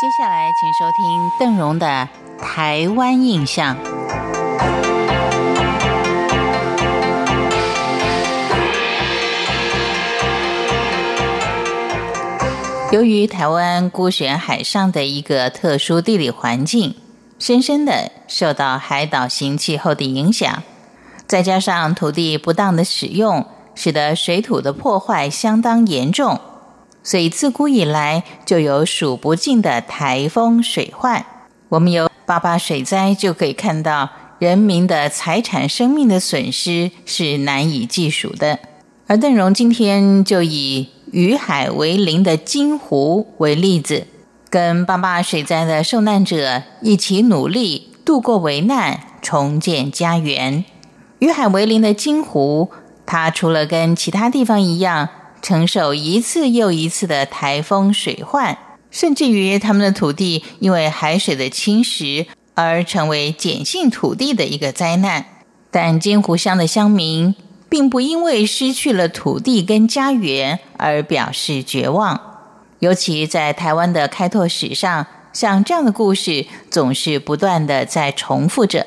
接下来，请收听邓荣的《台湾印象》。由于台湾孤悬海上的一个特殊地理环境，深深的受到海岛型气候的影响，再加上土地不当的使用，使得水土的破坏相当严重，所以自古以来就有数不尽的台风水患。我们有八八水灾，就可以看到人民的财产、生命的损失是难以计数的。而邓荣今天就以。与海为邻的金湖为例子，跟八八水灾的受难者一起努力度过危难，重建家园。与海为邻的金湖，它除了跟其他地方一样承受一次又一次的台风水患，甚至于他们的土地因为海水的侵蚀而成为碱性土地的一个灾难，但金湖乡的乡民。并不因为失去了土地跟家园而表示绝望，尤其在台湾的开拓史上，像这样的故事总是不断的在重复着。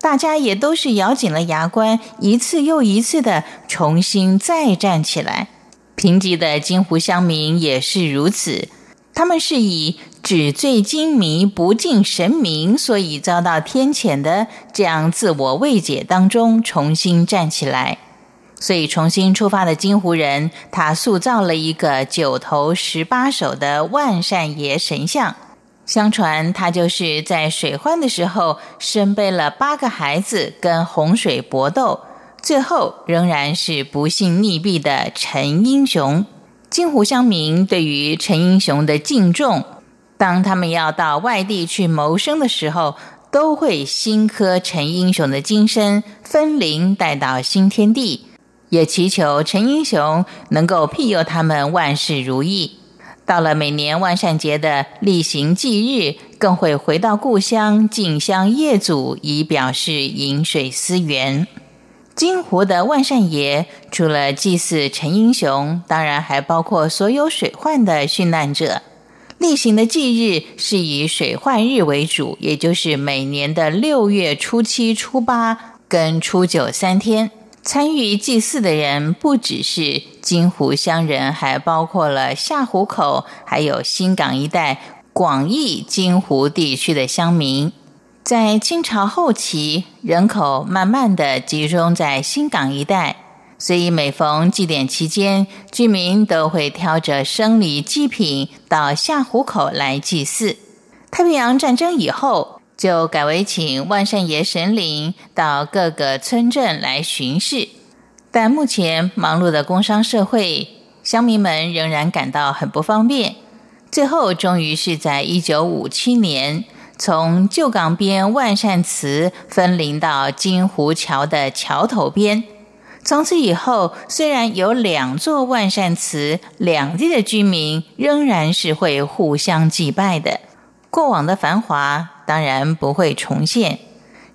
大家也都是咬紧了牙关，一次又一次的重新再站起来。贫瘠的金湖乡民也是如此，他们是以纸醉金迷、不敬神明，所以遭到天谴的这样自我慰藉当中重新站起来。所以，重新出发的金湖人，他塑造了一个九头十八手的万善爷神像。相传，他就是在水患的时候，身背了八个孩子跟洪水搏斗，最后仍然是不幸溺毙的陈英雄。金湖乡民对于陈英雄的敬重，当他们要到外地去谋生的时候，都会新刻陈英雄的金身，分灵带到新天地。也祈求陈英雄能够庇佑他们万事如意。到了每年万善节的例行祭日，更会回到故乡敬香业祖，以表示饮水思源。金湖的万善爷除了祭祀陈英雄，当然还包括所有水患的殉难者。例行的祭日是以水患日为主，也就是每年的六月初七、初八跟初九三天。参与祭祀的人不只是金湖乡人，还包括了下湖口，还有新港一带广义金湖地区的乡民。在清朝后期，人口慢慢的集中在新港一带，所以每逢祭典期间，居民都会挑着生礼祭品到下湖口来祭祀。太平洋战争以后。就改为请万善爷神灵到各个村镇来巡视，但目前忙碌的工商社会，乡民们仍然感到很不方便。最后，终于是在一九五七年，从旧港边万善祠分灵到金湖桥的桥头边。从此以后，虽然有两座万善祠，两地的居民仍然是会互相祭拜的。过往的繁华。当然不会重现，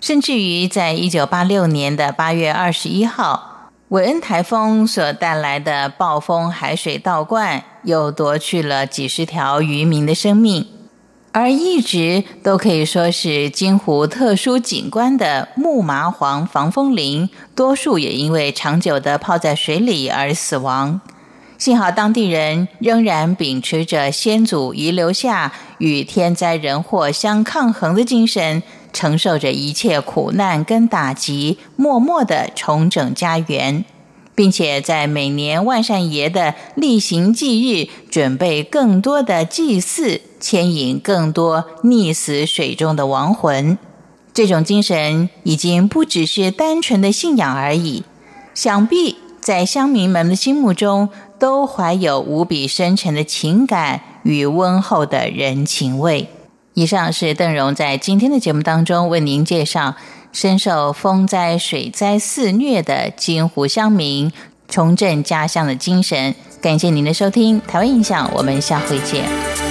甚至于在一九八六年的八月二十一号，韦恩台风所带来的暴风海水倒灌，又夺去了几十条渔民的生命。而一直都可以说是金湖特殊景观的木麻黄防风林，多数也因为长久的泡在水里而死亡。幸好当地人仍然秉持着先祖遗留下与天灾人祸相抗衡的精神，承受着一切苦难跟打击，默默的重整家园，并且在每年万善爷的例行祭日，准备更多的祭祀，牵引更多溺死水中的亡魂。这种精神已经不只是单纯的信仰而已，想必在乡民们的心目中。都怀有无比深沉的情感与温厚的人情味。以上是邓荣在今天的节目当中为您介绍深受风灾水灾肆虐的金湖乡民重振家乡的精神。感谢您的收听，台湾印象，我们下回见。